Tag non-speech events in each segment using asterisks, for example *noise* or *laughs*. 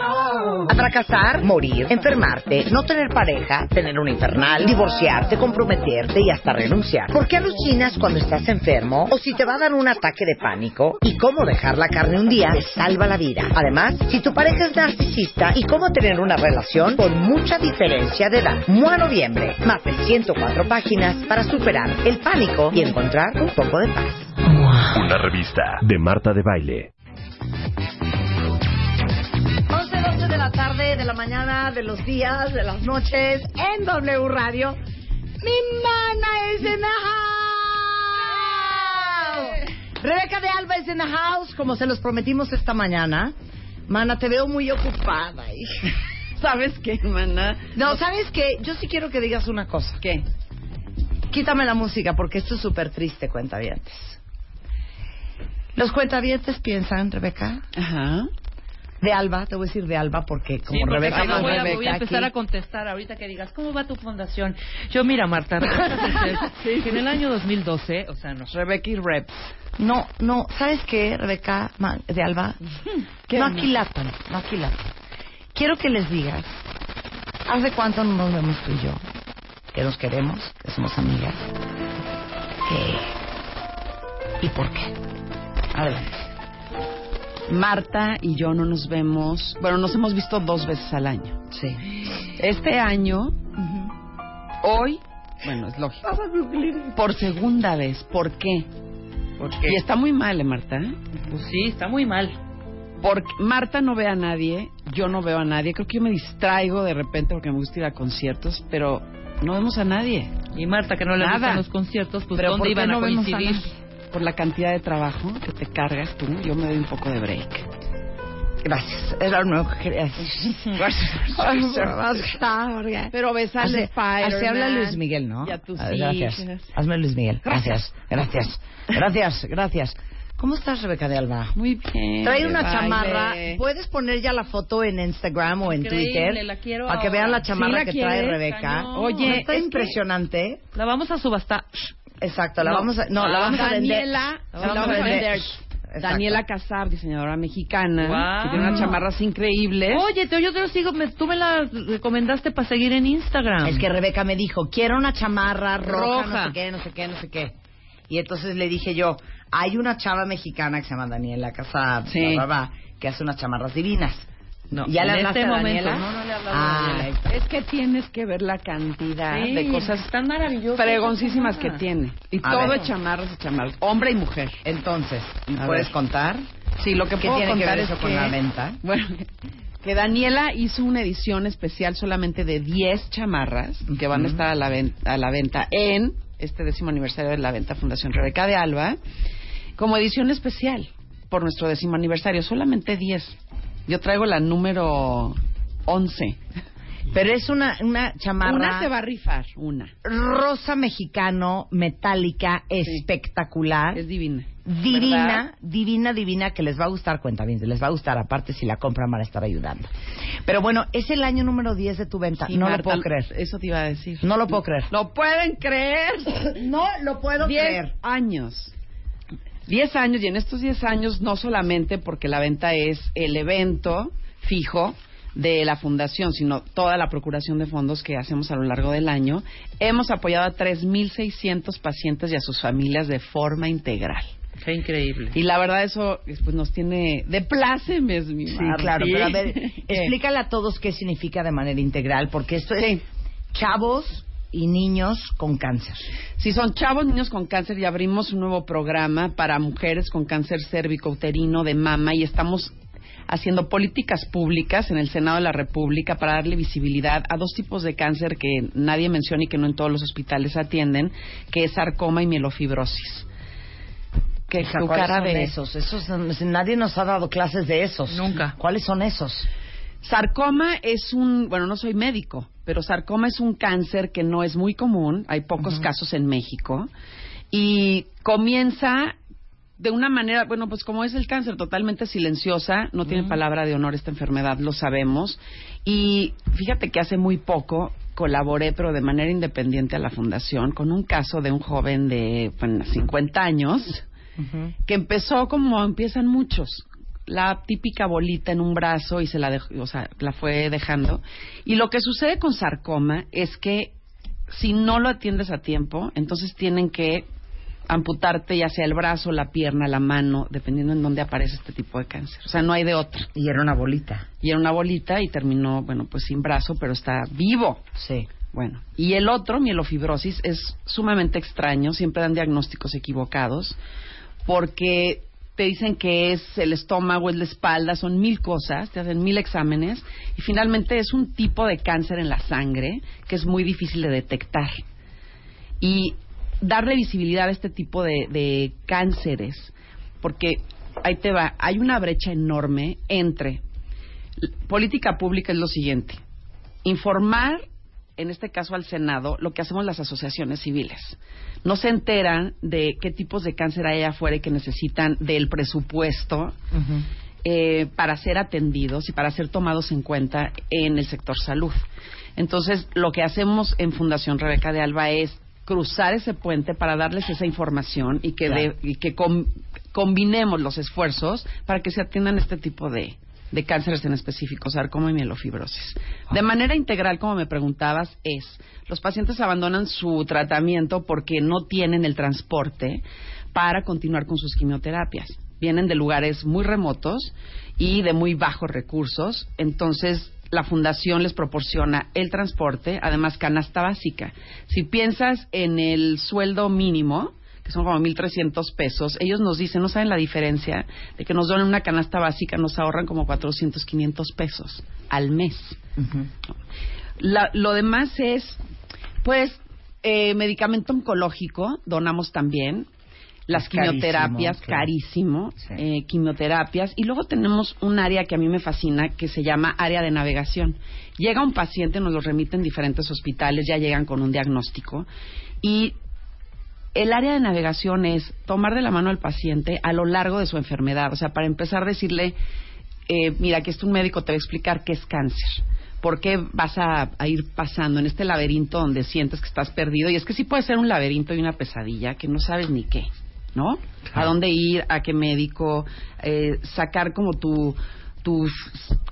A fracasar, morir, enfermarte, no tener pareja, tener un infernal, divorciarte, comprometerte y hasta renunciar. ¿Por qué alucinas cuando estás enfermo? O si te va a dar un ataque de pánico. ¿Y cómo dejar la carne un día te salva la vida? Además, si tu pareja es narcisista y cómo tener una relación con mucha diferencia de edad. MOA Noviembre. Más de 104 páginas para superar el pánico y encontrar un poco de paz. Una revista de Marta de Baile. 11, 12 de la tarde, de la mañana, de los días, de las noches, en W Radio. Mi mana es en the house. Rebeca de Alba es en the house, como se los prometimos esta mañana. Mana, te veo muy ocupada. *laughs* ¿Sabes qué, mana? No, ¿sabes qué? Yo sí quiero que digas una cosa. ¿Qué? Quítame la música porque esto es súper triste, cuentavientes. Los cuentavientes piensan, Rebeca, Ajá. De Alba, te voy a decir de Alba porque como Sí, porque Rebeca no no es voy, a, Rebeca voy a empezar aquí. a contestar ahorita que digas, ¿cómo va tu fundación? Yo, mira, Marta, *laughs* que en el año 2012, o sea, nos Rebecca y Reps. No, no, ¿sabes qué, Rebeca de Alba? ¿Qué, no aquilatan, no aquilatan. Quiero que les digas, ¿hace cuánto no nos vemos tú y yo? Que nos queremos, que somos amigas. ¿Y por qué? Adelante. Marta y yo no nos vemos. Bueno, nos hemos visto dos veces al año. Sí. Este año, hoy, bueno, es lógico. Por segunda vez. ¿Por qué? Y está muy mal, ¿eh, Marta? Pues sí, está muy mal. Porque Marta no ve a nadie, yo no veo a nadie. Creo que yo me distraigo de repente porque me gusta ir a conciertos, pero no vemos a nadie. Y Marta, que no le Nada. gustan los conciertos, pues pero ¿por ¿dónde iban a coincidir? Por la cantidad de trabajo que te cargas tú, yo me doy un poco de break. Gracias. Era lo nuevo que quería decir. Pero ves al Así, habla Luis Miguel, ¿no? Y a tus Ah, Gracias. Hazme Luis Miguel. Gracias, gracias, gracias, gracias. ¿Cómo estás, Rebeca de Alba? Muy bien. Trae una baile. chamarra. ¿Puedes poner ya la foto en Instagram o en Increíble, Twitter? la quiero para que vean la Sí, chamarra la que quieres, trae Rebeca. cañón. Oye, está es impresionante. La vamos a subastar. Exacto, la No. vamos a, no, la vamos a vender. Daniela, La vamos a vender. Exacto. Daniela Casab, diseñadora mexicana, que tiene unas chamarras increíbles. Oye, te, yo te lo sigo, me, tú me la recomendaste para seguir en Instagram. Es que Rebeca me dijo, quiero una chamarra roja, Roja. no sé qué, no sé qué, no sé qué. Y entonces le dije yo, hay una chava mexicana que se llama Daniela Casab, Sí. que hace unas chamarras divinas. No, ¿Ya le en hablaste este a momento, Daniela? no, no le Ah. Es que tienes que ver la cantidad Sí, de cosas están maravillosas. fregoncísimas que esas tiene. Y A todo ver. de chamarras y chamarras, hombre y mujer. Entonces, ¿me A puedes ver. contar? Sí, lo que ¿Qué puedo tiene que contar ver es eso con que- la venta? Bueno, *laughs* que Daniela hizo una edición especial solamente de 10 chamarras que van a estar a la, a la venta en este décimo aniversario de la venta Fundación Rebeca de Alba, como edición especial por nuestro décimo aniversario, solamente 10. Yo traigo la número 11. Pero es una, una chamarra Una se va a rifar, una. rosa mexicano, metálica, espectacular. Es divina. divina, ¿Verdad? divina, divina, que les va a gustar, cuenta bien, les va a gustar, aparte si la compran van a estar ayudando. Pero bueno, es el año número 10 de tu venta, Sí, no Marta, lo puedo creer. Eso te iba a decir. No lo puedo creer. ¿Lo pueden creer? *laughs* No lo puedo 10 creer. años. 10 años, y en estos 10 años, no solamente porque la venta es el evento fijo de la fundación, sino toda la procuración de fondos que hacemos a lo largo del año, hemos apoyado a 3.600 pacientes y a sus familias de forma integral. Qué increíble. Y la verdad eso pues, nos tiene de plácemes, mi Sí, claro, pero a ver, *laughs* explícale a todos qué significa de manera integral, porque esto es Sí. chavos y niños con cáncer. Si son chavos niños con cáncer, ya abrimos un nuevo programa para mujeres con cáncer cérvico-uterino de mama y estamos haciendo políticas públicas en el Senado de la República para darle visibilidad a dos tipos de cáncer que nadie menciona y que no en todos los hospitales atienden, que es sarcoma y mielofibrosis. Que Hija, tu ¿cuáles cara son de esos? Esos nadie nos ha dado clases de esos. Nunca. ¿Cuáles son esos? Sarcoma es un, bueno, no soy médico, pero sarcoma es un cáncer que no es muy común, hay pocos casos en México, y comienza de una manera, bueno, pues como es el cáncer, totalmente silenciosa, no tiene palabra de honor esta enfermedad, lo sabemos, y fíjate que hace muy poco colaboré, pero de manera independiente a la fundación, con un caso de un joven de bueno, 50 años, que empezó como empiezan muchos, la típica bolita en un brazo y se la dejó, o sea, la fue dejando. Y lo que sucede con sarcoma es que si no lo atiendes a tiempo, entonces tienen que amputarte ya sea el brazo, la pierna, la mano, dependiendo en dónde aparece este tipo de cáncer. O sea, no hay de otra. Y era una bolita. Y era una bolita y terminó, bueno, pues sin brazo, pero está vivo. Sí. Bueno, y el otro, mielofibrosis, es sumamente extraño, siempre dan diagnósticos equivocados, porque te dicen que es el estómago, es la espalda, son mil cosas, te hacen mil exámenes, y finalmente es un tipo de cáncer en la sangre que es muy difícil de detectar. Y darle visibilidad a este tipo de, de cánceres, porque ahí te va, hay una brecha enorme entre política pública es lo siguiente, informar en este caso al Senado, lo que hacemos las asociaciones civiles. No se enteran de qué tipos de cáncer hay afuera y que necesitan del presupuesto eh, para ser atendidos y para ser tomados en cuenta en el sector salud. Entonces, lo que hacemos en Fundación Rebeca de Alba es cruzar ese puente para darles esa información y que, de- y que com- combinemos los esfuerzos para que se atiendan este tipo de, de cánceres en específico, sarcoma y mielofibrosis. De manera integral, como me preguntabas, es, los pacientes abandonan su tratamiento porque no tienen el transporte para continuar con sus quimioterapias. Vienen de lugares muy remotos y de muy bajos recursos, entonces la fundación les proporciona el transporte, además canasta básica. Si piensas en el sueldo mínimo, que son como 1.300 pesos, ellos nos dicen, no saben la diferencia de que nos donen una canasta básica, nos ahorran como 400, 500 pesos al mes. La- lo demás es, pues, eh, medicamento oncológico, donamos también. Las carísimo, quimioterapias, claro. carísimo, eh, quimioterapias. Y luego tenemos un área que a mí me fascina, que se llama área de navegación. Llega un paciente, nos lo remiten diferentes hospitales, ya llegan con un diagnóstico. Y el área de navegación es tomar de la mano al paciente a lo largo de su enfermedad. O sea, para empezar, decirle, eh, mira, que esto un médico te va a explicar qué es cáncer. ¿Por qué vas a, a ir pasando en este laberinto donde sientes que estás perdido? Y es que sí puede ser un laberinto y una pesadilla que no sabes ni qué, ¿no? A dónde ir, a qué médico, eh, sacar como tu, tu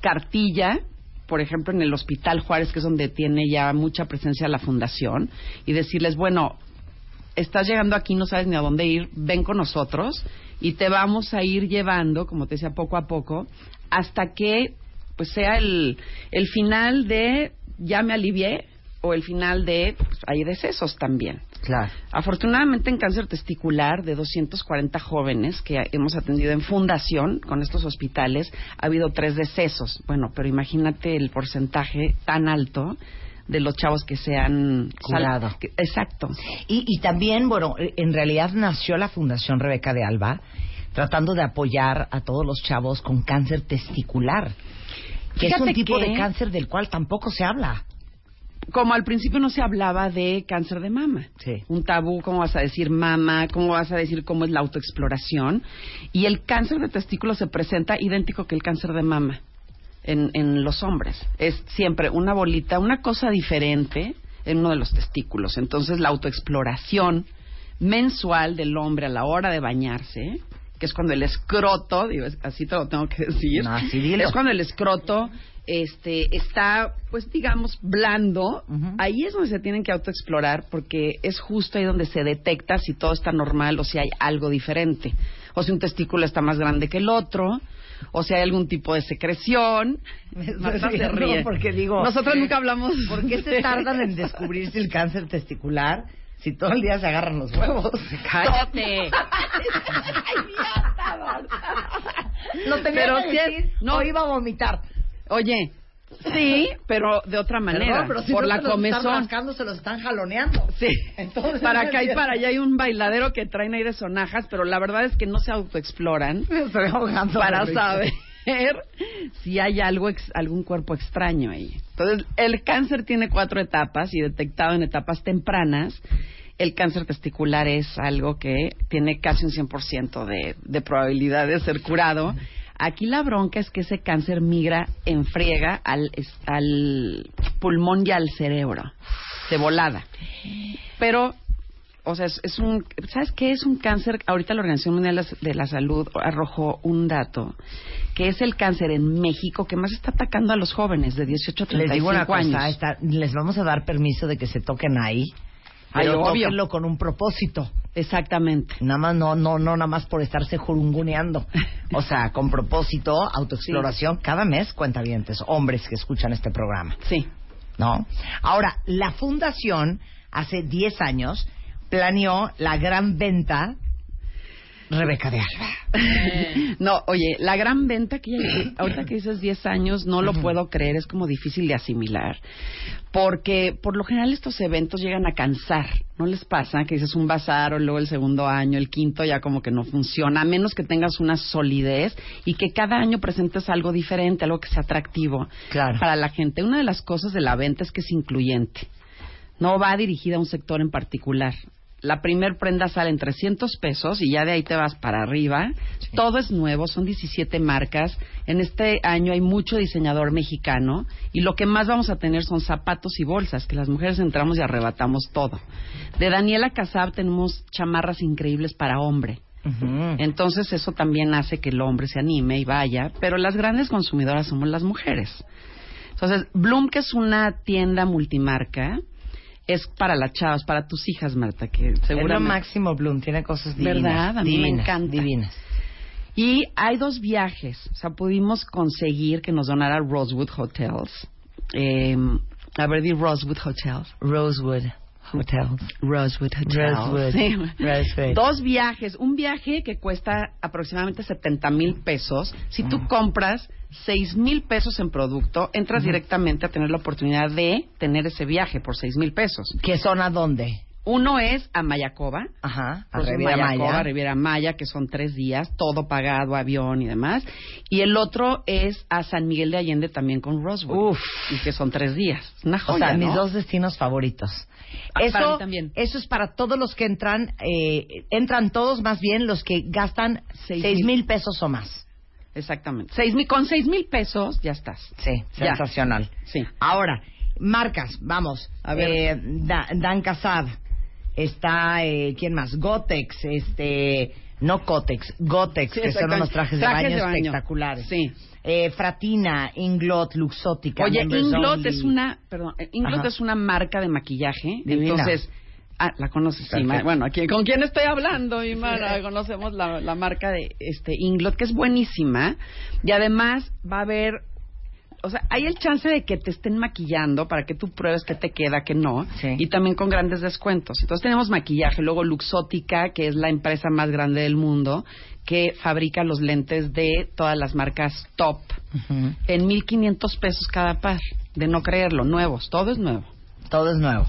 cartilla, por ejemplo, en el Hospital Juárez, que es donde tiene ya mucha presencia la fundación, y decirles, bueno, estás llegando aquí, no sabes ni a dónde ir, ven con nosotros y te vamos a ir llevando, como te decía, poco a poco, hasta que pues sea el, el final de ya me alivié o el final de pues, hay decesos también. Claro. Afortunadamente en cáncer testicular de 240 jóvenes que hemos atendido en fundación con estos hospitales ha habido tres decesos. Bueno, pero imagínate el porcentaje tan alto de los chavos que se han Curado. que- exacto. Y, y también, bueno, en realidad nació la Fundación Rebeca de Alba tratando de apoyar a todos los chavos con cáncer testicular, que es un tipo que- de cáncer del cual tampoco se habla. Como al principio no se hablaba de cáncer de mama. Sí. Un tabú, ¿cómo vas a decir mama? ¿Cómo vas a decir cómo es la autoexploración? Y el cáncer de testículo se presenta idéntico que el cáncer de mama en, en los hombres. Es siempre una bolita, una cosa diferente en uno de los testículos. Entonces la autoexploración mensual del hombre a la hora de bañarse, que es cuando el escroto, digo, así te lo tengo que decir, No, dilo. es cuando el escroto este está pues digamos blando ahí es donde se tienen que autoexplorar porque es justo ahí donde se detecta si todo está normal o si hay algo diferente o si un testículo está más grande que el otro o si hay algún tipo de secreción Marta *laughs* se ríe. porque digo, nosotros nunca hablamos ¿Por qué se tardan en descubrirse el cáncer testicular si todo el día se agarran los huevos? cállate *laughs* Lo tenía Pero que decir, no. iba a vomitar. oye sí pero de otra manera Perdón, pero si por no la se los están rascando, se los están jaloneando. Sí, Entonces, para no acá y para allá hay un bailadero que traen ahí de sonajas, pero la verdad es que no se autoexploran *laughs* Me estoy ahogando. para saber. Ver si hay algo, ex- algún cuerpo extraño ahí. Entonces, el cáncer tiene cuatro etapas y detectado en etapas tempranas, el cáncer testicular es algo que tiene casi un 100% de, de probabilidad de ser curado. Aquí la bronca es que ese cáncer migra en friega al, al pulmón y al cerebro, de volada. Pero o sea, es, es un, ¿sabes qué es un cáncer? Ahorita la Organización Mundial de la- Salud arrojó un dato, que es el cáncer en México que más está atacando a los jóvenes de 18 a 35 Les digo una años. cosa, está- les vamos a dar permiso de que se toquen ahí. Pero obvio. con un propósito. Exactamente. Nada más, no, no, no, nada más por estarse jurunguneando. O sea, *laughs* con propósito, autoexploración. Cada mes, cuentavientes, hombres que escuchan este programa. Sí. ¿No? Ahora, la fundación, hace 10 años, planeó la gran venta Rebeca de Alba. *laughs* No, oye, la gran venta que ya- ahorita que dices 10 años, no lo puedo creer, es como difícil de asimilar. Porque por lo general estos eventos llegan a cansar, ¿no les pasa? Que dices un bazar o luego el segundo año, el quinto ya como que no funciona, a menos que tengas una solidez y que cada año presentes algo diferente, algo que sea atractivo Claro. para la gente. Una de las cosas de la venta es que es incluyente. No va dirigida a un sector en particular. La primer prenda sale en 300 pesos y ya de ahí te vas para arriba. Todo es nuevo, son 17 marcas. En este año hay mucho diseñador mexicano y lo que más vamos a tener son zapatos y bolsas, que las mujeres entramos y arrebatamos todo. De Daniela Casab tenemos chamarras increíbles para hombre. Entonces eso también hace que el hombre se anime y vaya, pero las grandes consumidoras somos las mujeres. Entonces, Bloom, que es una tienda multimarca, es para las chavas, para tus hijas, Marta, que Es lo máximo, Bloom. Tiene cosas divinas. ¿Verdad? A mí me divinas, encanta. Divinas. Y hay dos viajes, o sea, pudimos conseguir que nos donara Rosewood Hotels. Eh, a ver, di Rosewood Hotels. Rosewood Hotels. Rosewood Hotels. Rosewood. Sí. Rosewood. Dos viajes. Un viaje que cuesta aproximadamente 70 mil pesos. Si tú compras 6 mil pesos en producto, entras directamente a tener la oportunidad de tener ese viaje por 6 mil pesos. ¿Qué son a dónde? Uno es a Mayacoba. Ajá, a Riviera Mayacoba, Maya. Riviera Maya, que son tres días, todo pagado, avión y demás. Y el otro es a San Miguel de Allende también con Rosewood. Uf. Y que son tres días. Una O joya, sea, mis dos destinos favoritos. Ah, eso, para mí también. eso es para todos los que entran, eh, entran todos más bien los que gastan Seis seis mil. pesos o más. Exactamente. Seis mil, con seis mil pesos ya estás. Sí, Ya. sensacional. Sí. Ahora, marcas, vamos. A ver. Eh, Da- Dan Casab. Está, eh, ¿quién más? Gotex, este, no Cotex, Gotex, Sí, que son unos trajes, Trajes de de baño baño. espectaculares. Sí. Eh, Fratina, Inglot, Luxótica. Oye, Inglot Only. es una, perdón, eh, Inglot Ajá. es una marca de maquillaje. Divina. Entonces, ah, la conoces, sí. Bueno, aquí, ¿con quién estoy hablando, *laughs* mi Mara? Conocemos la, la marca de este Inglot, que es buenísima. Y además va a haber, o sea, hay el chance de que te estén maquillando para que tú pruebes qué te queda, qué no. Sí. Y también con grandes descuentos. Entonces tenemos maquillaje. Luego Luxótica, que es la empresa más grande del mundo, que fabrica los lentes de todas las marcas top Ujú. en 1500 pesos cada par. De no creerlo, nuevos, todo es nuevo. Todo es nuevo.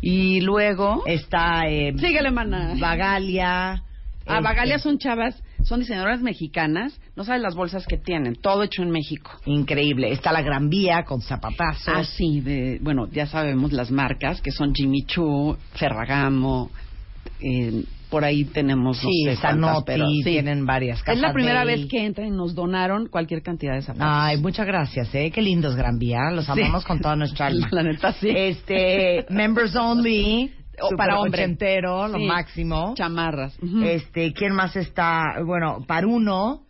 Y luego. Está eh, Síguele, mana. Bagalia. Ah, este, Bagalia son chavas, son diseñadoras mexicanas. No sabes las bolsas que tienen, todo hecho en México. Increíble. Está la Gran Vía con zapatazos. Ah, sí, de, bueno, ya sabemos las marcas que son Jimmy Choo, Ferragamo. eh, por ahí tenemos, no Sí, sé cuántas, Sanotti, pero sí. tienen varias Es la primera Day. vez que entran y nos donaron cualquier cantidad de zapatos. Ay, muchas gracias, ¿eh? Qué lindos Gran Vía. Los Sí. amamos con toda nuestra *laughs* alma. La neta, sí. Este, *laughs* members only. O para super hombre. ochentero, lo Sí. máximo. Chamarras. Este, ¿quién más está? Bueno, Paruno.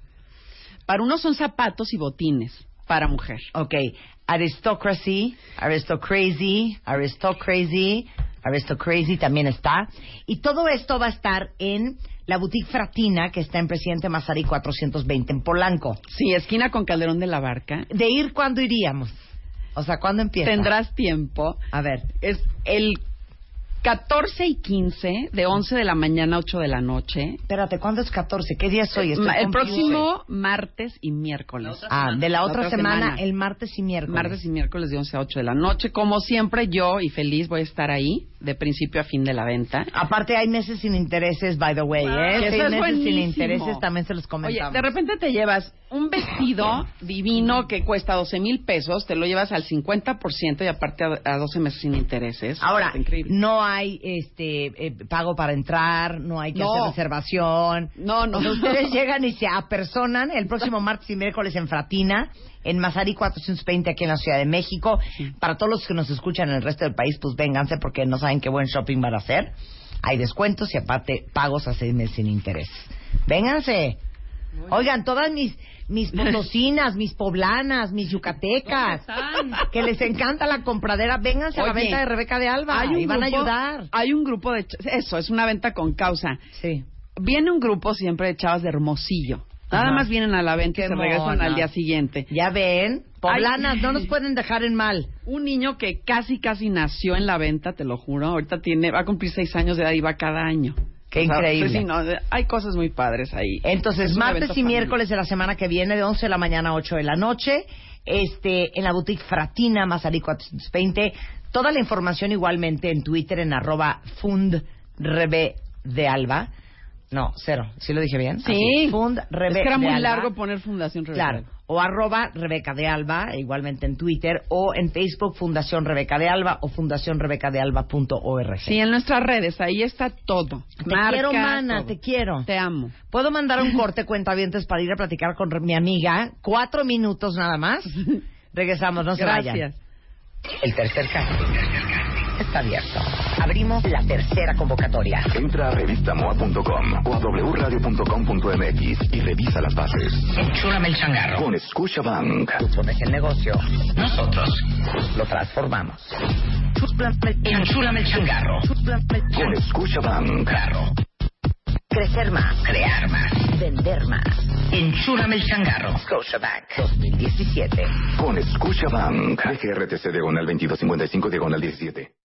Para uno son zapatos y botines para mujer. Ok. Aristocracy, Aristocrazy, Aristocrazy, Aristocrazy también está. Y todo esto va a estar en la boutique Fratina, que está en Presidente Mazarí 420 en Polanco. Sí, esquina con Calderón de la Barca. De ir, ¿cuándo iríamos? O sea, ¿cuándo empieza? Tendrás tiempo. A ver. Es el 14 y 15, de 11 de la mañana a 8 de la noche. Espérate, ¿cuándo es 14? ¿Qué día es hoy? Estoy Ma- el próximo martes y miércoles. Ah, de la otra, otra semana, semana. el martes y miércoles. Martes y miércoles de 11 a 8 de la noche. Como siempre, yo y feliz voy a estar ahí, de principio a fin de la venta. Aparte hay meses sin intereses, by the way, ¿eh? Sí, eso es meses sin intereses también se los Oye, comentamos. de repente te llevas un vestido divino que cuesta 12 mil pesos, te lo llevas al 50% y aparte a, a 12 meses sin intereses. Ahora, no hay este eh, pago para entrar, no hay que No. hacer reservación. No, no. O sea, ustedes *laughs* llegan y se apersonan el próximo martes y miércoles en Fratina, en Mazarí 420 aquí en la Ciudad de México. Para todos los que nos escuchan en el resto del país, pues vénganse porque no saben qué buen shopping van a hacer. Hay descuentos y aparte pagos a seis meses sin interés. Vénganse. Oigan, todas mis mis *laughs* potosinas, mis poblanas, mis yucatecas, que les encanta la compradera, vénganse a la venta de Rebeca de Alba y van a ayudar. Hay un grupo de... Eso, es una venta con causa. Sí. Viene un grupo siempre de chavas de Hermosillo. Nada Ajá. más vienen a la venta y se regresan al día siguiente. Ya ven, poblanas, Ay. no nos pueden dejar en mal. Un niño que casi, casi nació en la venta, te lo juro. Ahorita tiene, va a cumplir seis años de edad y va cada año. Qué increíble. sí, sí, no, hay cosas muy padres ahí. Entonces, martes y miércoles de la semana que viene, de 11 de la mañana a 8 de la noche, este, en la boutique Fratina, Mazarí 420. Toda la información igualmente en Twitter, en arroba fundrebe de Alba. No, cero. ¿Sí lo dije bien? Sí. Así, Fund Rebe es que era de muy Alba. largo poner Fundación Rebeca. Claro. O arroba Rebeca de Alba, igualmente en Twitter, o en Facebook Fundación Rebeca de Alba o fundacionrebecadealba.org. Sí, en nuestras redes, ahí está todo. Te Marca, quiero, mana, todo. te quiero. Te amo. ¿Puedo mandar un *laughs* corte cuentavientes para ir a platicar con mi amiga? Cuatro minutos nada más. *laughs* Regresamos, no se vayan. El tercer caso está abierto. Abrimos la tercera convocatoria. Entra a revistamoa.com o a wradio.com.mx y revisa las bases. Enchúrame el changarro. Con Scotiabank. Somos el negocio. Nosotros lo transformamos. Enchúrame el changarro. Con Scotiabank. Crecer más. Crear más. Vender más. Enchúrame el changarro. Scotiabank 2017. Con Scotiabank. DGRTC diagonal 2255 diagonal 17.